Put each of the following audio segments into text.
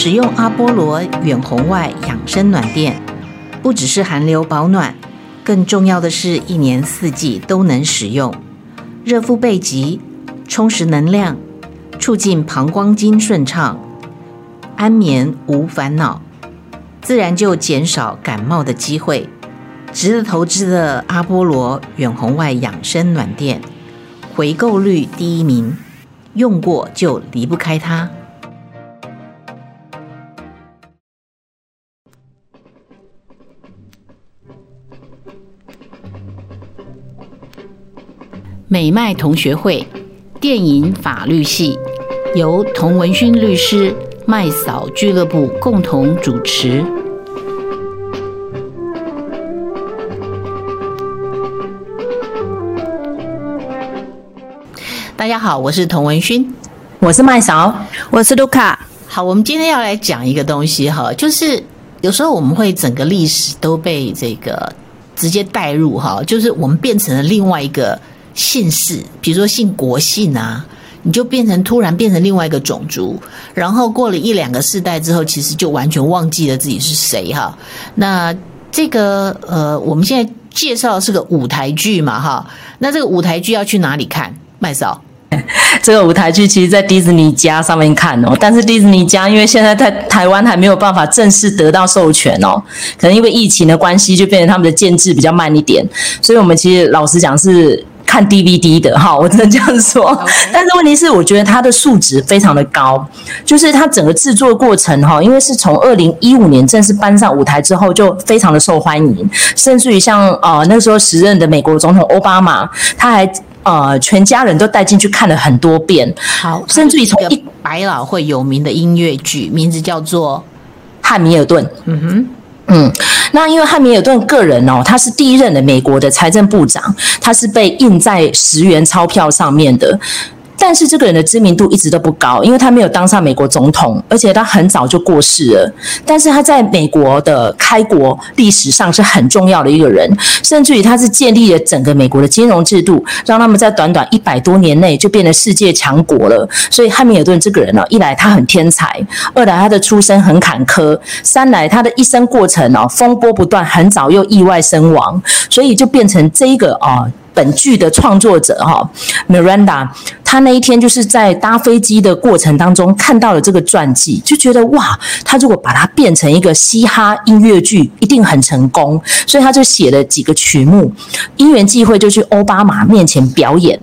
使用阿波罗远红外养生暖垫，不只是寒流保暖，更重要的是一年四季都能使用，热敷背脊，充实能量，促进膀胱经顺畅，安眠无烦恼，自然就减少感冒的机会。值得投资的阿波罗远红外养生暖垫，回购率第一名，用过就离不开它。美麦同学会电影法律系由童文勋律师、麦嫂俱乐部共同主持。大家好，我是童文勋，我是麦嫂，我是卢卡。好，我们今天要来讲一个东西哈，就是有时候我们会整个历史都被这个直接带入哈，就是我们变成了另外一个。姓氏，比如说姓国姓啊，你就变成突然变成另外一个种族，然后过了一两个世代之后，其实就完全忘记了自己是谁哈。那这个呃，我们现在介绍的是个舞台剧嘛哈。那这个舞台剧要去哪里看？麦嫂，这个舞台剧其实，在迪士尼家上面看哦，但是迪士尼家因为现在在台湾还没有办法正式得到授权哦，可能因为疫情的关系，就变成他们的建制比较慢一点，所以我们其实老实讲是。看 DVD 的哈，我只能这样说。但是问题是，我觉得它的素质非常的高，就是它整个制作过程哈，因为是从二零一五年正式搬上舞台之后，就非常的受欢迎，甚至于像呃那时候时任的美国总统奥巴马，他还呃全家人都带进去看了很多遍。好，甚至于从一百老汇有名的音乐剧，名字叫做《汉密尔顿》。嗯哼。嗯，那因为汉密尔顿个人哦，他是第一任的美国的财政部长，他是被印在十元钞票上面的。但是这个人的知名度一直都不高，因为他没有当上美国总统，而且他很早就过世了。但是他在美国的开国历史上是很重要的一个人，甚至于他是建立了整个美国的金融制度，让他们在短短一百多年内就变得世界强国了。所以汉密尔顿这个人呢，一来他很天才，二来他的出身很坎坷，三来他的一生过程哦风波不断，很早又意外身亡，所以就变成这一个啊。本剧的创作者哈，Miranda，他那一天就是在搭飞机的过程当中看到了这个传记，就觉得哇，他如果把它变成一个嘻哈音乐剧，一定很成功，所以他就写了几个曲目，因缘际会就去奥巴马面前表演。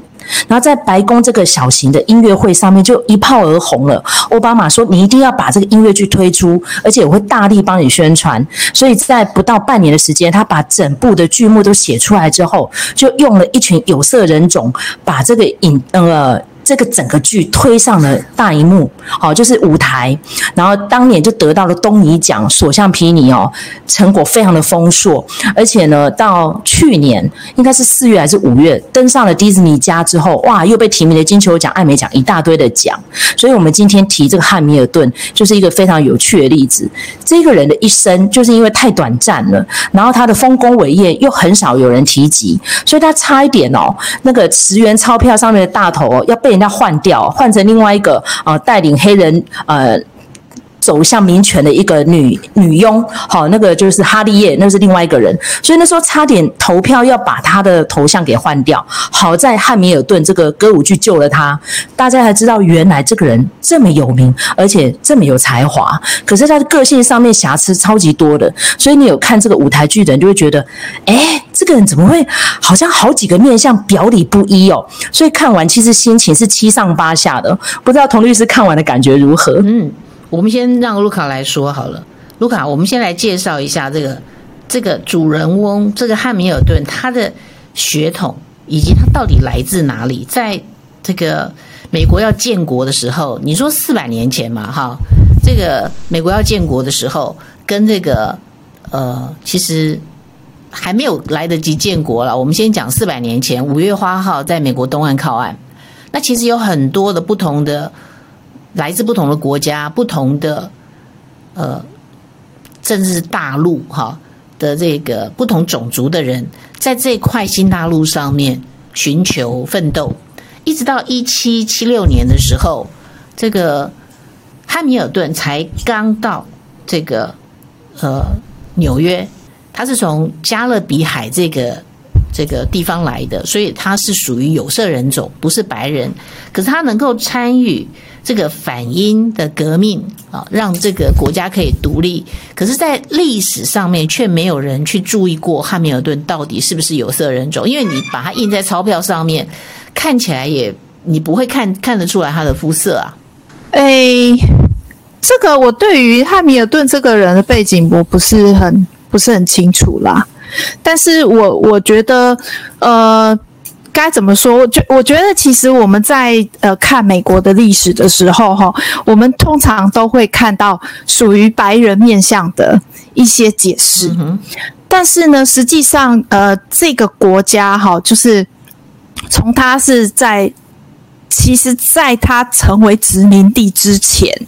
然后在白宫这个小型的音乐会上面就一炮而红了。奥巴马说：“你一定要把这个音乐剧推出，而且我会大力帮你宣传。”所以在不到半年的时间，他把整部的剧目都写出来之后，就用了一群有色人种把这个影呃。这个整个剧推上了大荧幕，好，就是舞台，然后当年就得到了东尼奖，所向披靡哦，成果非常的丰硕，而且呢，到去年应该是四月还是五月，登上了迪士尼家之后，哇，又被提名了金球奖、艾美奖一大堆的奖，所以我们今天提这个汉密尔顿，就是一个非常有趣的例子。这个人的一生就是因为太短暂了，然后他的丰功伟业又很少有人提及，所以他差一点哦，那个十元钞票上面的大头哦，要被人家换掉，换成另外一个呃，带领黑人呃。走向民权的一个女女佣，好，那个就是哈利叶，那是另外一个人，所以那时候差点投票要把他的头像给换掉。好在汉密尔顿这个歌舞剧救了他，大家才知道原来这个人这么有名，而且这么有才华。可是他的个性上面瑕疵超级多的，所以你有看这个舞台剧的人就会觉得，哎，这个人怎么会好像好几个面相表里不一哦？所以看完其实心情是七上八下的，不知道童律师看完的感觉如何？嗯。我们先让卢卡来说好了，卢卡，我们先来介绍一下这个这个主人翁，这个汉密尔顿他的血统以及他到底来自哪里。在这个美国要建国的时候，你说四百年前嘛，哈，这个美国要建国的时候，跟这个呃，其实还没有来得及建国了。我们先讲四百年前，五月花号在美国东岸靠岸，那其实有很多的不同的。来自不同的国家、不同的呃，甚至是大陆哈的这个不同种族的人，在这块新大陆上面寻求奋斗，一直到一七七六年的时候，这个汉米尔顿才刚到这个呃纽约，他是从加勒比海这个。这个地方来的，所以他是属于有色人种，不是白人。可是他能够参与这个反英的革命啊，让这个国家可以独立。可是，在历史上面却没有人去注意过汉密尔顿到底是不是有色人种，因为你把它印在钞票上面，看起来也你不会看看得出来他的肤色啊。诶，这个我对于汉密尔顿这个人的背景我不是很不是很清楚啦。但是我我觉得，呃，该怎么说？我觉我觉得，其实我们在呃看美国的历史的时候，哈，我们通常都会看到属于白人面向的一些解释。嗯、但是呢，实际上，呃，这个国家哈，就是从它是在，其实在它成为殖民地之前，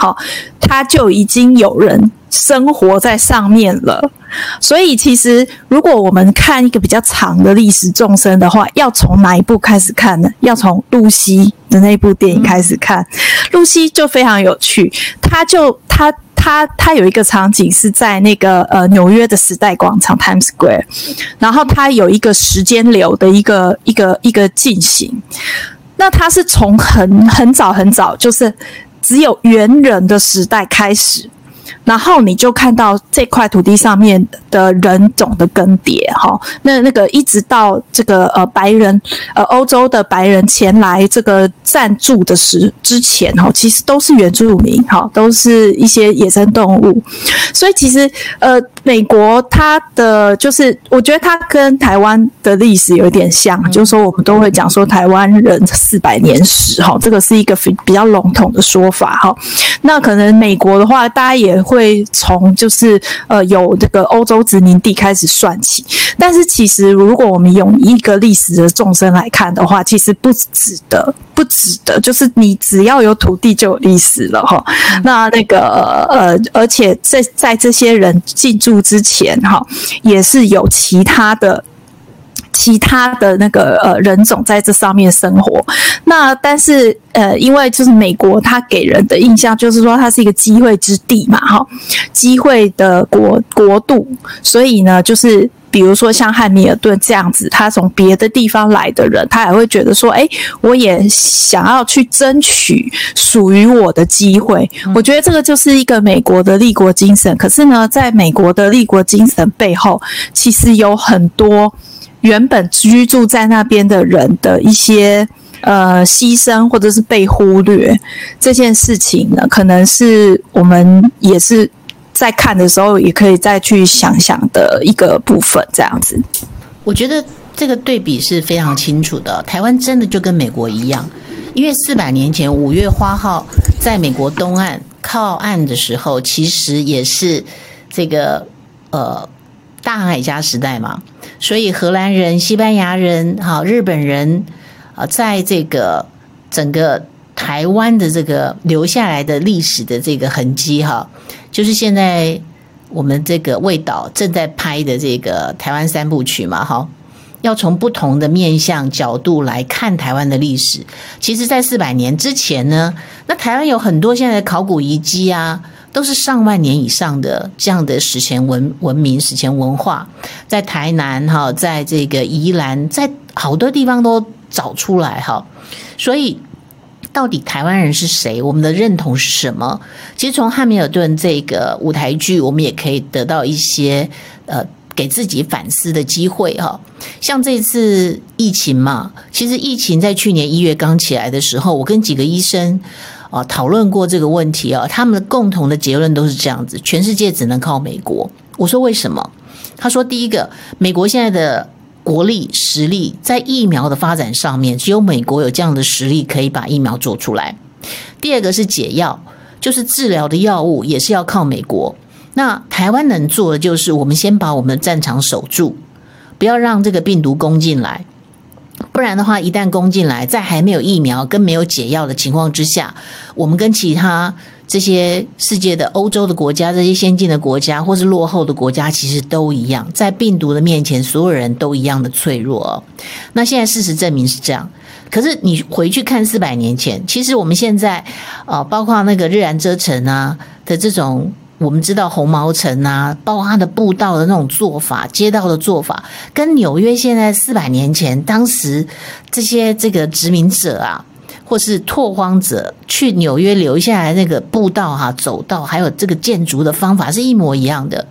好，它就已经有人生活在上面了。所以，其实如果我们看一个比较长的历史众生的话，要从哪一部开始看呢？要从露西的那部电影开始看。露西就非常有趣，他就他他他有一个场景是在那个呃纽约的时代广场 Times Square，然后他有一个时间流的一个一个一个进行。那他是从很很早很早，就是只有猿人的时代开始。然后你就看到这块土地上面的人种的更迭，哈，那那个一直到这个呃白人呃欧洲的白人前来这个暂住的时之前，哈，其实都是原住民，哈，都是一些野生动物，所以其实呃美国它的就是我觉得它跟台湾的历史有点像，就是说我们都会讲说台湾人四百年史，哈，这个是一个比较笼统的说法，哈，那可能美国的话，大家也。会从就是呃有这个欧洲殖民地开始算起，但是其实如果我们用一个历史的纵深来看的话，其实不止的，不止的，就是你只要有土地就有历史了哈。那那个呃，而且在在这些人进驻之前哈，也是有其他的。其他的那个呃人种在这上面生活，那但是呃，因为就是美国，它给人的印象就是说它是一个机会之地嘛，哈，机会的国国度，所以呢，就是比如说像汉密尔顿这样子，他从别的地方来的人，他也会觉得说，哎，我也想要去争取属于我的机会。我觉得这个就是一个美国的立国精神。可是呢，在美国的立国精神背后，其实有很多。原本居住在那边的人的一些呃牺牲，或者是被忽略这件事情呢，可能是我们也是在看的时候，也可以再去想想的一个部分。这样子，我觉得这个对比是非常清楚的。台湾真的就跟美国一样，因为四百年前五月花号在美国东岸靠岸的时候，其实也是这个呃。大航海家时代嘛，所以荷兰人、西班牙人、哈日本人啊，在这个整个台湾的这个留下来的历史的这个痕迹哈，就是现在我们这个卫导正在拍的这个台湾三部曲嘛，哈，要从不同的面向角度来看台湾的历史。其实，在四百年之前呢，那台湾有很多现在的考古遗迹啊。都是上万年以上的这样的史前文文明、史前文化，在台南哈，在这个宜兰，在好多地方都找出来哈。所以，到底台湾人是谁？我们的认同是什么？其实从汉密尔顿这个舞台剧，我们也可以得到一些呃，给自己反思的机会哈。像这次疫情嘛，其实疫情在去年一月刚起来的时候，我跟几个医生。啊，讨论过这个问题啊，他们的共同的结论都是这样子：全世界只能靠美国。我说为什么？他说，第一个，美国现在的国力实力在疫苗的发展上面，只有美国有这样的实力可以把疫苗做出来。第二个是解药，就是治疗的药物也是要靠美国。那台湾能做的就是，我们先把我们的战场守住，不要让这个病毒攻进来。不然的话，一旦攻进来，在还没有疫苗跟没有解药的情况之下，我们跟其他这些世界的欧洲的国家、这些先进的国家或是落后的国家，其实都一样，在病毒的面前，所有人都一样的脆弱。那现在事实证明是这样。可是你回去看四百年前，其实我们现在呃，包括那个日兰遮城啊的这种，我们知道红毛城啊，包括它的步道的那种做法、街道的做法，跟纽约现在四百年前当时这些这个殖民者啊，或是拓荒者去纽约留下来那个步道哈、走道，还有这个建筑的方法是一模一样的。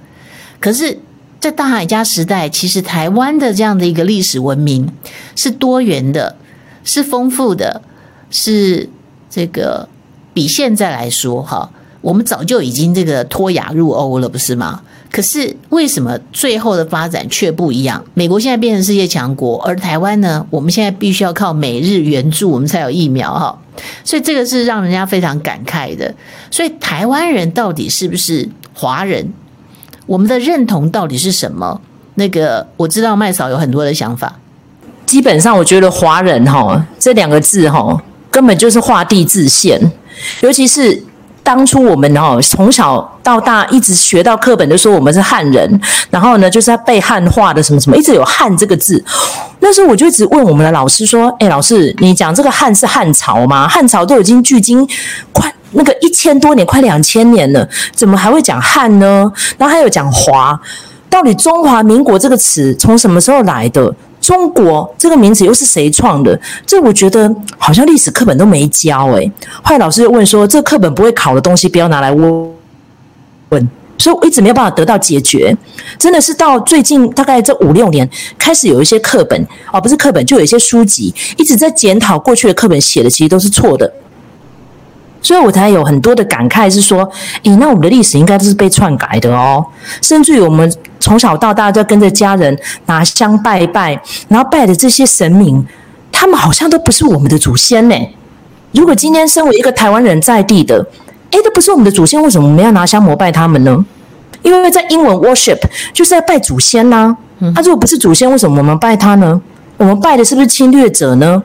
可是，在大海家时代，其实台湾的这样的一个历史文明是多元的，是丰富的，是这个比现在来说哈，我们早就已经这个脱亚入欧了，不是吗？可是为什么最后的发展却不一样？美国现在变成世界强国，而台湾呢？我们现在必须要靠美日援助，我们才有疫苗哈。所以这个是让人家非常感慨的。所以台湾人到底是不是华人？我们的认同到底是什么？那个我知道麦嫂有很多的想法。基本上，我觉得“华人”哈这两个字哈，根本就是画地自限。尤其是当初我们哈从小到大一直学到课本就说我们是汉人，然后呢就是他被汉化的什么什么，一直有“汉”这个字。那时候我就一直问我们的老师说：“哎，老师，你讲这个汉是汉朝吗？汉朝都已经距今快。”那个一千多年，快两千年了，怎么还会讲汉呢？然后还有讲华，到底中华民国这个词从什么时候来的？中国这个名字又是谁创的？这我觉得好像历史课本都没教诶。后来老师又问说，这课本不会考的东西，不要拿来问问。所以我一直没有办法得到解决。真的是到最近大概这五六年，开始有一些课本哦，不是课本，就有一些书籍一直在检讨过去的课本写的其实都是错的。所以我才有很多的感慨，是说，诶，那我们的历史应该都是被篡改的哦。甚至于我们从小到大都跟着家人拿香拜拜，然后拜的这些神明，他们好像都不是我们的祖先呢。如果今天身为一个台湾人在地的，诶，都不是我们的祖先，为什么我们要拿香膜拜他们呢？因为在英文 worship 就是在拜祖先呐、啊。他、啊、如果不是祖先，为什么我们拜他呢？我们拜的是不是侵略者呢？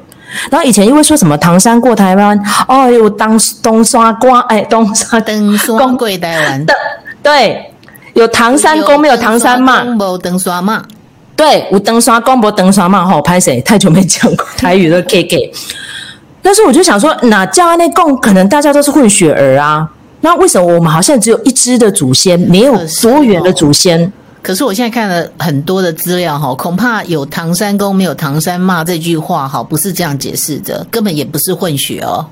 然后以前因为说什么唐山过台湾，哦哟，当东刷瓜，哎，东刷登刷过台湾的，对，有唐山公没有唐山妈，没登刷骂，对，有登刷公无登刷骂，好拍谁？太久没讲过台语了，K K。但是我就想说，那叫安内贡，可能大家都是混血儿啊，那为什么我们好像只有一支的祖先，没有多元的祖先？可是我现在看了很多的资料哈，恐怕有唐山公没有唐山骂这句话哈，不是这样解释的，根本也不是混血哦。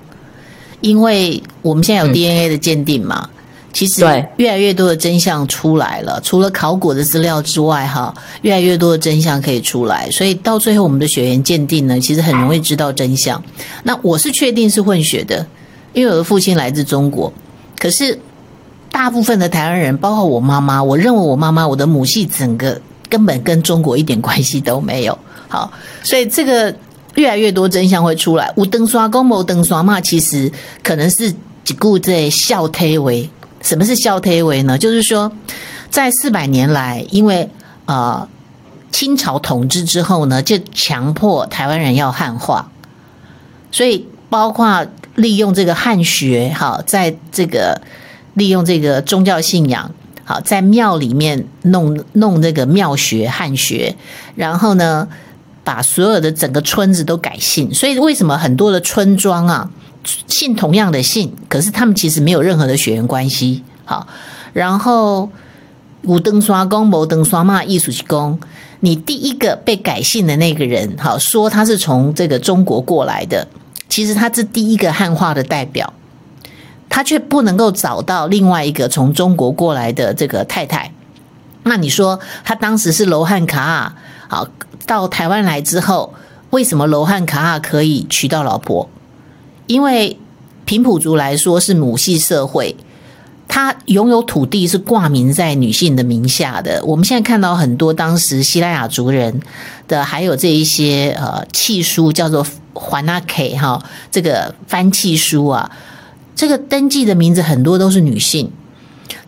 因为我们现在有 DNA 的鉴定嘛，其实越来越多的真相出来了，除了考古的资料之外哈，越来越多的真相可以出来，所以到最后我们的血缘鉴定呢，其实很容易知道真相。那我是确定是混血的，因为我的父亲来自中国，可是。大部分的台湾人，包括我妈妈，我认为我妈妈，我的母系整个根本跟中国一点关系都没有。好，所以这个越来越多真相会出来。无登刷公某登刷嘛，其实可能是只顾在笑推为。什么是笑推为呢？就是说，在四百年来，因为呃清朝统治之后呢，就强迫台湾人要汉化，所以包括利用这个汉学，哈，在这个。利用这个宗教信仰，好，在庙里面弄弄这个庙学汉学，然后呢，把所有的整个村子都改姓。所以为什么很多的村庄啊，姓同样的姓，可是他们其实没有任何的血缘关系。好，然后五登刷公、某登刷嘛，艺术公，你第一个被改姓的那个人，好，说他是从这个中国过来的，其实他是第一个汉化的代表。他却不能够找到另外一个从中国过来的这个太太，那你说他当时是罗汉卡啊？好，到台湾来之后，为什么罗汉卡啊可以娶到老婆？因为平埔族来说是母系社会，他拥有土地是挂名在女性的名下的。我们现在看到很多当时西拉雅族人的，还有这一些呃契书，叫做还那 K 哈，这个番契书啊。这个登记的名字很多都是女性，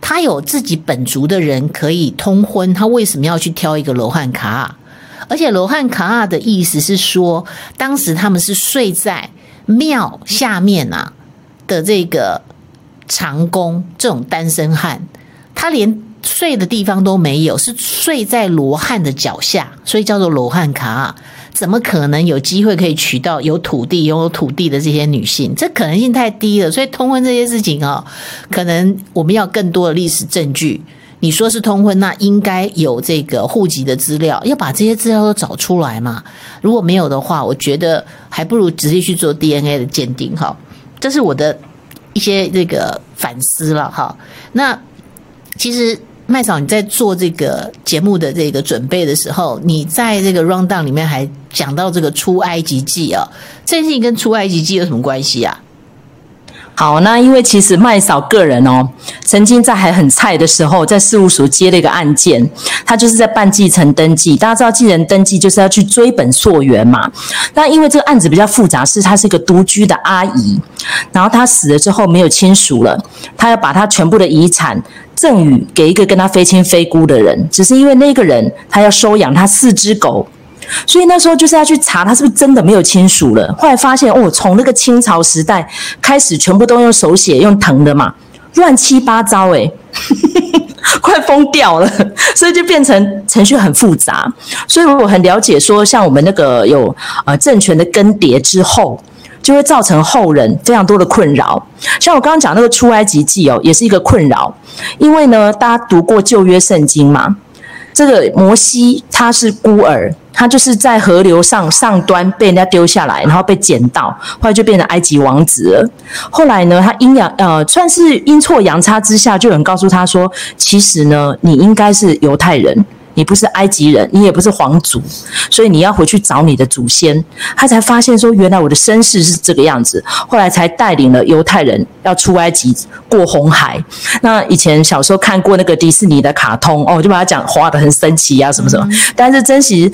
她有自己本族的人可以通婚，她为什么要去挑一个罗汉卡？而且罗汉卡啊的意思是说，当时他们是睡在庙下面啊的这个长工，这种单身汉，他连睡的地方都没有，是睡在罗汉的脚下，所以叫做罗汉卡啊。怎么可能有机会可以娶到有土地、拥有土地的这些女性？这可能性太低了。所以通婚这些事情啊，可能我们要更多的历史证据。你说是通婚，那应该有这个户籍的资料，要把这些资料都找出来嘛。如果没有的话，我觉得还不如直接去做 DNA 的鉴定哈。这是我的一些这个反思了哈。那其实麦嫂你在做这个节目的这个准备的时候，你在这个 rundown 里面还讲到这个出埃及记啊，这件事情跟出埃及记有什么关系啊？好，那因为其实麦嫂个人哦，曾经在还很菜的时候，在事务所接了一个案件，他就是在办继承登记。大家知道继承登记就是要去追本溯源嘛。那因为这个案子比较复杂，是她是一个独居的阿姨，然后她死了之后没有亲属了，她要把她全部的遗产赠与给一个跟她非亲非故的人，只是因为那个人他要收养他四只狗。所以那时候就是要去查他是不是真的没有亲属了。后来发现哦，从那个清朝时代开始，全部都用手写用藤的嘛，乱七八糟诶，快疯掉了。所以就变成程序很复杂。所以我很了解说，像我们那个有呃政权的更迭之后，就会造成后人非常多的困扰。像我刚刚讲那个出埃及记哦，也是一个困扰，因为呢，大家读过旧约圣经嘛。这个摩西他是孤儿，他就是在河流上上端被人家丢下来，然后被捡到，后来就变成埃及王子了。后来呢，他阴阳呃算是阴错阳差之下，就有人告诉他说，其实呢，你应该是犹太人。你不是埃及人，你也不是皇族，所以你要回去找你的祖先。他才发现说，原来我的身世是这个样子。后来才带领了犹太人要出埃及过红海。那以前小时候看过那个迪士尼的卡通哦，就把它讲画的很神奇啊，什么什么。但是真实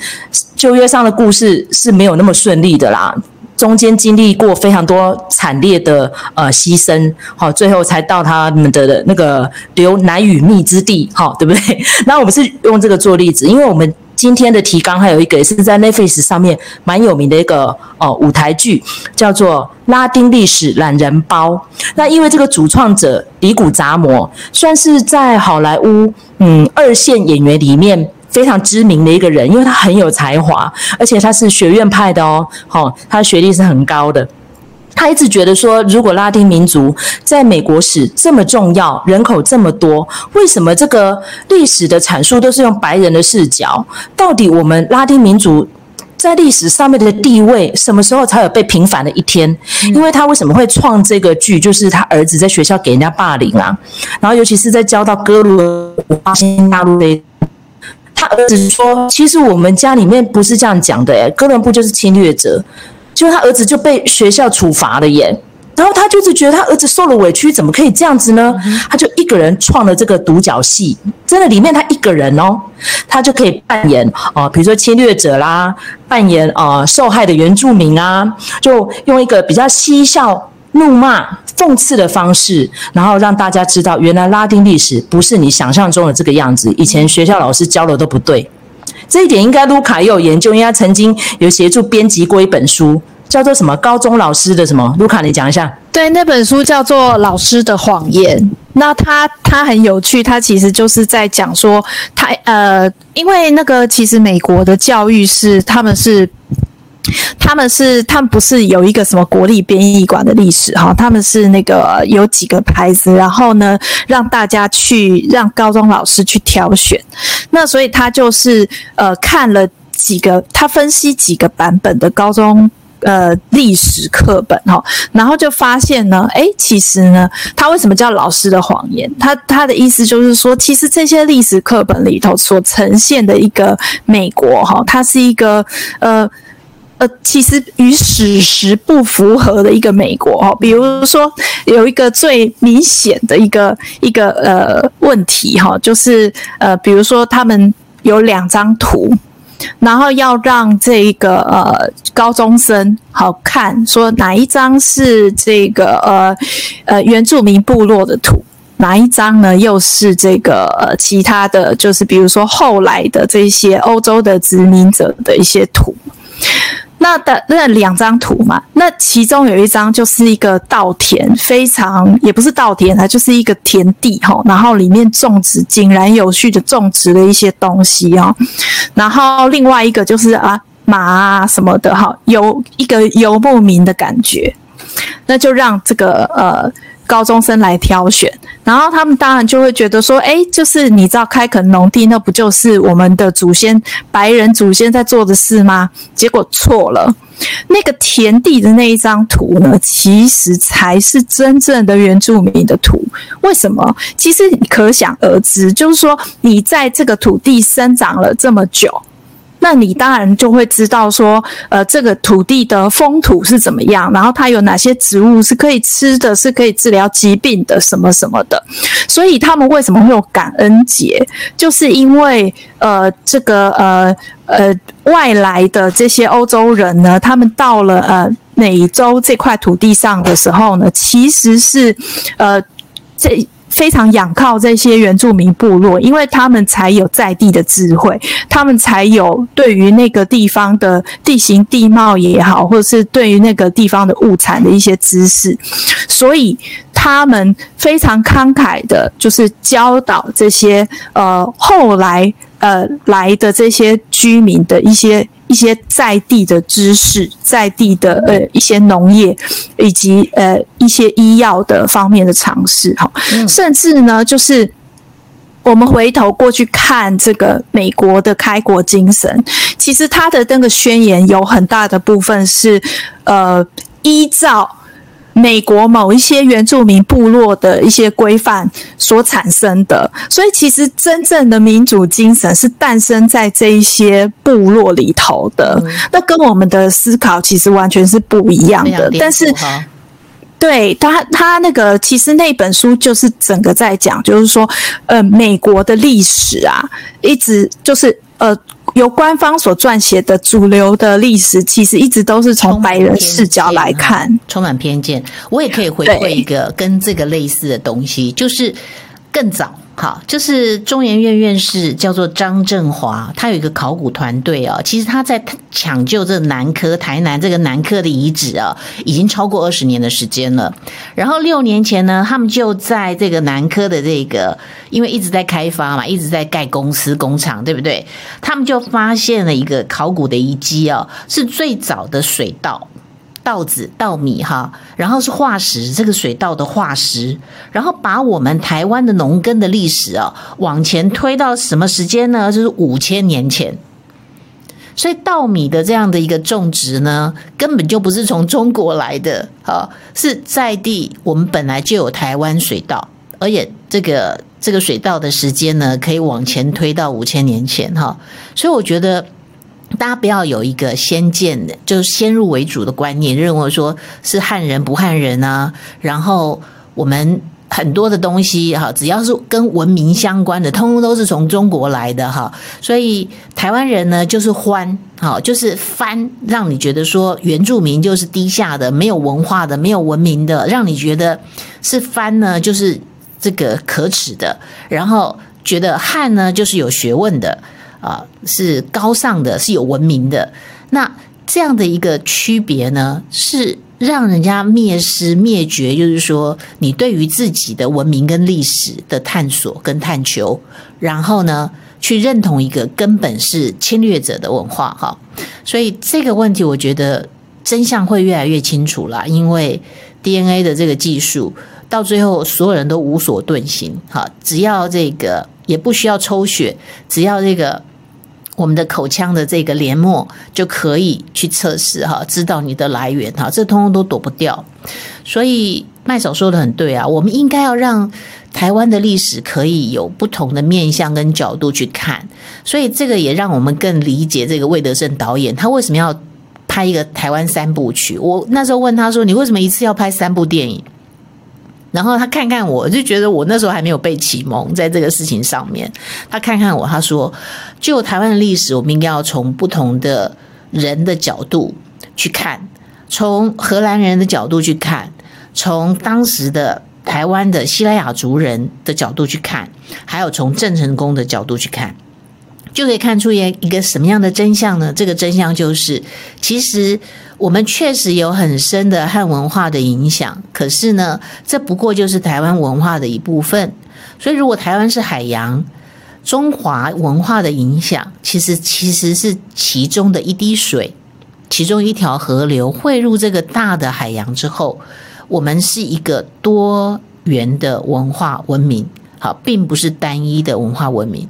旧约上的故事是没有那么顺利的啦。中间经历过非常多惨烈的呃牺牲，好，最后才到他们的那个流奶与蜜之地，好，对不对？那我们是用这个做例子，因为我们今天的提纲还有一个也是在 Netflix 上面蛮有名的一个呃舞台剧，叫做《拉丁历史懒人包》。那因为这个主创者李古扎摩算是在好莱坞嗯二线演员里面。非常知名的一个人，因为他很有才华，而且他是学院派的哦，好，他的学历是很高的。他一直觉得说，如果拉丁民族在美国史这么重要，人口这么多，为什么这个历史的阐述都是用白人的视角？到底我们拉丁民族在历史上面的地位，什么时候才有被平反的一天？因为他为什么会创这个剧？就是他儿子在学校给人家霸凌啊，然后尤其是在教到哥伦布发现大陆的。他儿子说：“其实我们家里面不是这样讲的，诶，哥伦布就是侵略者，就他儿子就被学校处罚了耶。然后他就是觉得他儿子受了委屈，怎么可以这样子呢？他就一个人创了这个独角戏，真的里面他一个人哦，他就可以扮演哦，比如说侵略者啦，扮演呃受害的原住民啊，就用一个比较嬉笑。”怒骂、讽刺的方式，然后让大家知道，原来拉丁历史不是你想象中的这个样子。以前学校老师教的都不对，这一点应该卢卡也有研究，因为他曾经有协助编辑过一本书，叫做什么？高中老师的什么？卢卡，你讲一下。对，那本书叫做《老师的谎言》。那他他很有趣，他其实就是在讲说，他呃，因为那个其实美国的教育是他们是。他们是，他们不是有一个什么国立编译馆的历史哈，他们是那个有几个牌子，然后呢，让大家去让高中老师去挑选。那所以他就是呃看了几个，他分析几个版本的高中呃历史课本哈，然后就发现呢，诶，其实呢，他为什么叫老师的谎言？他他的意思就是说，其实这些历史课本里头所呈现的一个美国哈，它是一个呃。呃，其实与史实不符合的一个美国哈，比如说有一个最明显的一个一个呃问题哈，就是呃，比如说他们有两张图，然后要让这个呃高中生好看，说哪一张是这个呃呃原住民部落的图，哪一张呢又是这个呃其他的就是比如说后来的这些欧洲的殖民者的一些图。那的那两张图嘛，那其中有一张就是一个稻田，非常也不是稻田，它就是一个田地哈，然后里面种植井然有序的种植了一些东西哦，然后另外一个就是啊。马啊什么的哈，游一个游牧民的感觉，那就让这个呃。高中生来挑选，然后他们当然就会觉得说，哎，就是你知道开垦农地，那不就是我们的祖先白人祖先在做的事吗？结果错了，那个田地的那一张图呢，其实才是真正的原住民的图。为什么？其实你可想而知，就是说你在这个土地生长了这么久。那你当然就会知道说，呃，这个土地的风土是怎么样，然后它有哪些植物是可以吃的，是可以治疗疾病的，什么什么的。所以他们为什么会有感恩节？就是因为呃，这个呃呃外来的这些欧洲人呢，他们到了呃美洲这块土地上的时候呢，其实是呃这。非常仰靠这些原住民部落，因为他们才有在地的智慧，他们才有对于那个地方的地形地貌也好，或者是对于那个地方的物产的一些知识，所以他们非常慷慨的，就是教导这些呃后来呃来的这些居民的一些。一些在地的知识，在地的呃一些农业，以及呃一些医药的方面的尝试哈，甚至呢，就是我们回头过去看这个美国的开国精神，其实它的那个宣言有很大的部分是呃依照。美国某一些原住民部落的一些规范所产生的，所以其实真正的民主精神是诞生在这一些部落里头的。嗯、那跟我们的思考其实完全是不一样的。但是，对他，他那个其实那本书就是整个在讲，就是说，呃，美国的历史啊，一直就是呃。由官方所撰写的主流的历史，其实一直都是从白人视角来看，充满偏见。我也可以回馈一个跟这个类似的东西，就是更早。好，就是中研院院士叫做张振华，他有一个考古团队啊，其实他在抢救这南科台南这个南科的遗址啊，已经超过二十年的时间了。然后六年前呢，他们就在这个南科的这个，因为一直在开发嘛，一直在盖公司工厂，对不对？他们就发现了一个考古的遗迹啊，是最早的水稻。稻子、稻米哈，然后是化石，这个水稻的化石，然后把我们台湾的农耕的历史啊往前推到什么时间呢？就是五千年前。所以稻米的这样的一个种植呢，根本就不是从中国来的，哈，是在地我们本来就有台湾水稻，而且这个这个水稻的时间呢，可以往前推到五千年前哈。所以我觉得。大家不要有一个先见的，就是先入为主的观念，认为说是汉人不汉人啊。然后我们很多的东西哈，只要是跟文明相关的，通通都是从中国来的哈。所以台湾人呢，就是欢，好，就是翻，让你觉得说原住民就是低下的、没有文化的、没有文明的，让你觉得是翻呢，就是这个可耻的。然后觉得汉呢，就是有学问的。啊，是高尚的，是有文明的。那这样的一个区别呢，是让人家灭失灭绝。就是说，你对于自己的文明跟历史的探索跟探求，然后呢，去认同一个根本是侵略者的文化。哈，所以这个问题，我觉得真相会越来越清楚了。因为 DNA 的这个技术，到最后所有人都无所遁形。哈，只要这个也不需要抽血，只要这个。我们的口腔的这个黏膜就可以去测试哈，知道你的来源哈，这通通都躲不掉。所以麦嫂说的很对啊，我们应该要让台湾的历史可以有不同的面向跟角度去看。所以这个也让我们更理解这个魏德圣导演他为什么要拍一个台湾三部曲。我那时候问他说：“你为什么一次要拍三部电影？”然后他看看我，就觉得我那时候还没有被启蒙在这个事情上面。他看看我，他说：“就台湾的历史，我们应该要从不同的人的角度去看，从荷兰人的角度去看，从当时的台湾的西拉雅族人的角度去看，还有从郑成功的角度去看，就可以看出一一个什么样的真相呢？这个真相就是，其实。”我们确实有很深的汉文化的影响，可是呢，这不过就是台湾文化的一部分。所以，如果台湾是海洋，中华文化的影响，其实其实是其中的一滴水，其中一条河流汇入这个大的海洋之后，我们是一个多元的文化文明，好，并不是单一的文化文明。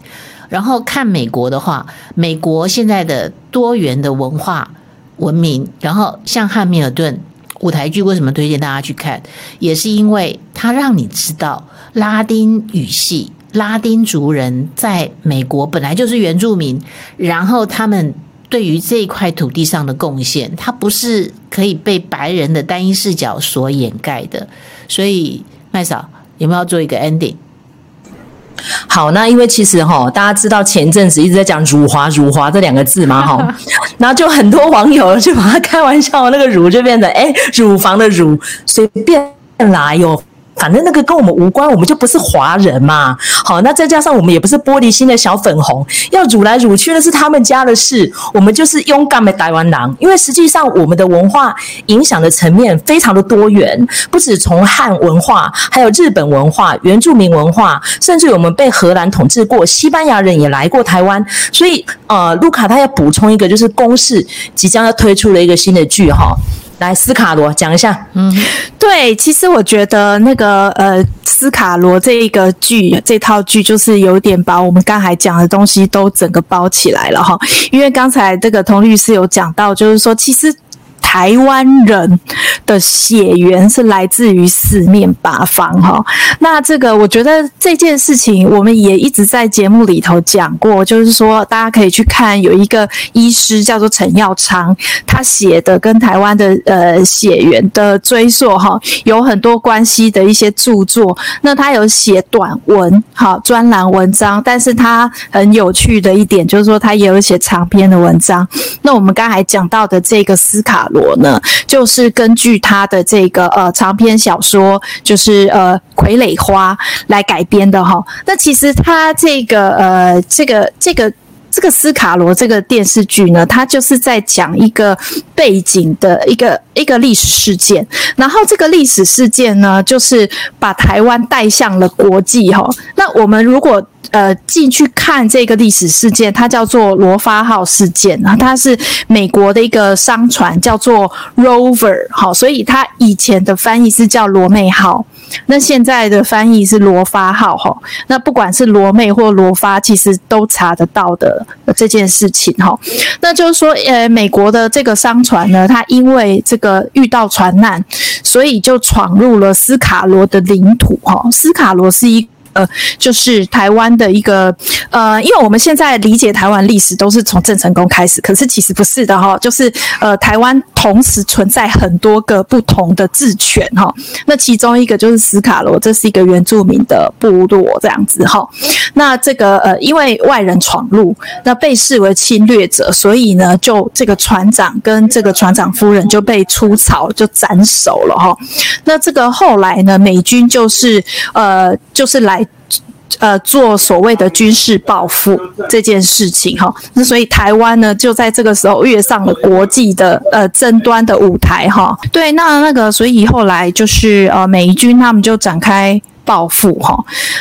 然后看美国的话，美国现在的多元的文化文明，然后像汉密尔顿舞台剧为什么推荐大家去看，也是因为它让你知道拉丁语系。拉丁族人在美国本来就是原住民，然后他们对于这一块土地上的贡献，它不是可以被白人的单一视角所掩盖的。所以，麦嫂有没有做一个 ending？好，那因为其实哈，大家知道前阵子一直在讲“辱华”“辱华”这两个字嘛，哈，然后就很多网友就把它开玩笑，那个“辱”就变成哎，乳房的“乳”，随便来哟。反正那个跟我们无关，我们就不是华人嘛。好，那再加上我们也不是玻璃心的小粉红，要辱来辱去那是他们家的事，我们就是勇敢的台湾人。因为实际上我们的文化影响的层面非常的多元，不止从汉文化，还有日本文化、原住民文化，甚至我们被荷兰统治过，西班牙人也来过台湾。所以，呃，卢卡他要补充一个，就是公式即将要推出了一个新的剧哈。来，斯卡罗讲一下。嗯，对，其实我觉得那个呃，斯卡罗这一个剧，这套剧就是有点把我们刚才讲的东西都整个包起来了哈。因为刚才这个童律师有讲到，就是说其实。台湾人的血缘是来自于四面八方哈，那这个我觉得这件事情我们也一直在节目里头讲过，就是说大家可以去看有一个医师叫做陈耀昌，他写的跟台湾的呃血缘的追溯哈有很多关系的一些著作，那他有写短文哈专栏文章，但是他很有趣的一点就是说他也有写长篇的文章，那我们刚才讲到的这个斯卡罗。我呢，就是根据他的这个呃长篇小说，就是呃《傀儡花》来改编的哈。那其实他这个呃这个这个这个斯卡罗这个电视剧呢，它就是在讲一个背景的一个一个历史事件。然后这个历史事件呢，就是把台湾带向了国际哈。那我们如果呃，进去看这个历史事件，它叫做罗发号事件啊，它是美国的一个商船，叫做 Rover，好，所以它以前的翻译是叫罗妹号，那现在的翻译是罗发号，哈，那不管是罗妹或罗发，其实都查得到的这件事情，哈，那就是说，呃，美国的这个商船呢，它因为这个遇到船难，所以就闯入了斯卡罗的领土，哈，斯卡罗是一。呃，就是台湾的一个呃，因为我们现在理解台湾历史都是从郑成功开始，可是其实不是的哈，就是呃，台湾同时存在很多个不同的治权哈。那其中一个就是斯卡罗，这是一个原住民的部落这样子哈。那这个呃，因为外人闯入，那被视为侵略者，所以呢，就这个船长跟这个船长夫人就被出草就斩首了哈。那这个后来呢，美军就是呃，就是来。呃，做所谓的军事报复这件事情哈，那所以台湾呢就在这个时候跃上了国际的呃争端的舞台哈。对，那那个所以后来就是呃美军他们就展开。暴富哈，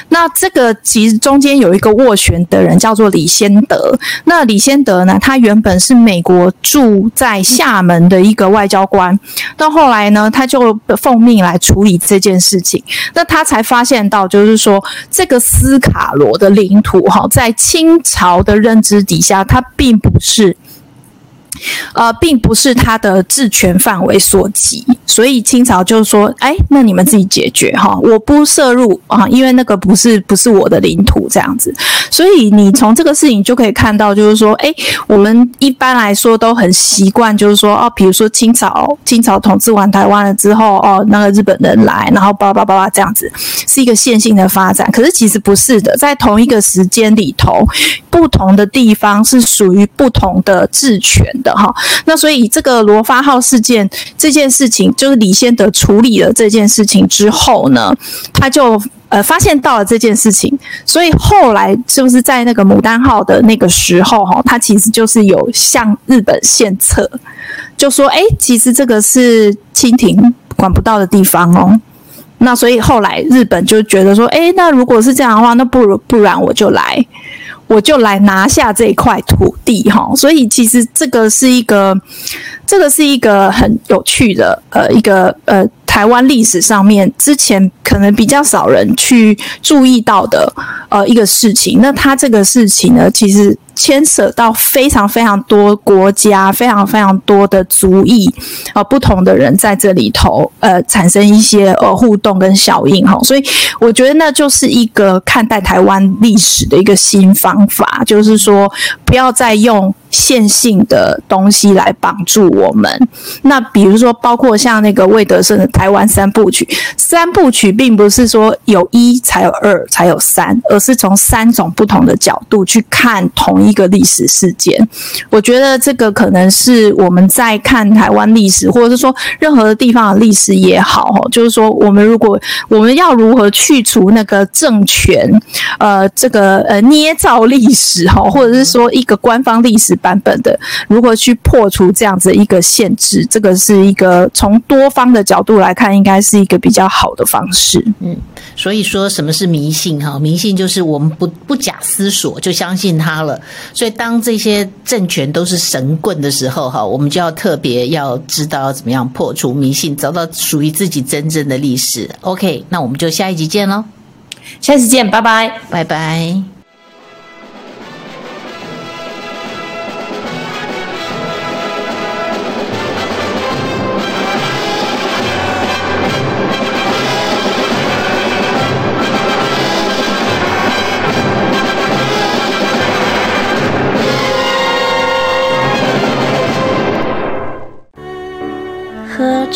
那这个其实中间有一个斡旋的人叫做李先德。那李先德呢，他原本是美国驻在厦门的一个外交官，到后来呢，他就奉命来处理这件事情。那他才发现到，就是说这个斯卡罗的领土哈，在清朝的认知底下，它并不是。呃，并不是他的治权范围所及，所以清朝就是说：“哎，那你们自己解决哈，我不涉入啊，因为那个不是不是我的领土这样子。”所以你从这个事情就可以看到，就是说，哎，我们一般来说都很习惯，就是说，哦，比如说清朝清朝统治完台湾了之后，哦，那个日本人来，然后叭叭叭叭这样子，是一个线性的发展。可是其实不是的，在同一个时间里头，不同的地方是属于不同的治权的。哈，那所以这个罗发号事件这件事情，就是李先德处理了这件事情之后呢，他就呃发现到了这件事情，所以后来是不是在那个牡丹号的那个时候哈，他其实就是有向日本献策，就说哎，其实这个是清廷管不到的地方哦，那所以后来日本就觉得说，哎，那如果是这样的话，那不如不然我就来。我就来拿下这块土地哈。所以其实这个是一个，这个是一个很有趣的呃一个呃台湾历史上面之前可能比较少人去注意到的呃一个事情。那它这个事情呢，其实。牵涉到非常非常多国家，非常非常多的族裔，呃，不同的人在这里头，呃，产生一些呃互动跟效应哈，所以我觉得那就是一个看待台湾历史的一个新方法，就是说不要再用线性的东西来绑住我们。那比如说，包括像那个魏德圣的台湾三部曲，三部曲并不是说有一才有二才有三，而是从三种不同的角度去看同一。一个历史事件，我觉得这个可能是我们在看台湾历史，或者是说任何的地方的历史也好，就是说我们如果我们要如何去除那个政权，呃，这个呃捏造历史哈，或者是说一个官方历史版本的，如何去破除这样子一个限制，这个是一个从多方的角度来看，应该是一个比较好的方式。嗯，所以说什么是迷信哈？迷信就是我们不不假思索就相信它了。所以，当这些政权都是神棍的时候，哈，我们就要特别要知道怎么样破除迷信，找到属于自己真正的历史。OK，那我们就下一集见喽，下次见，拜拜，拜拜。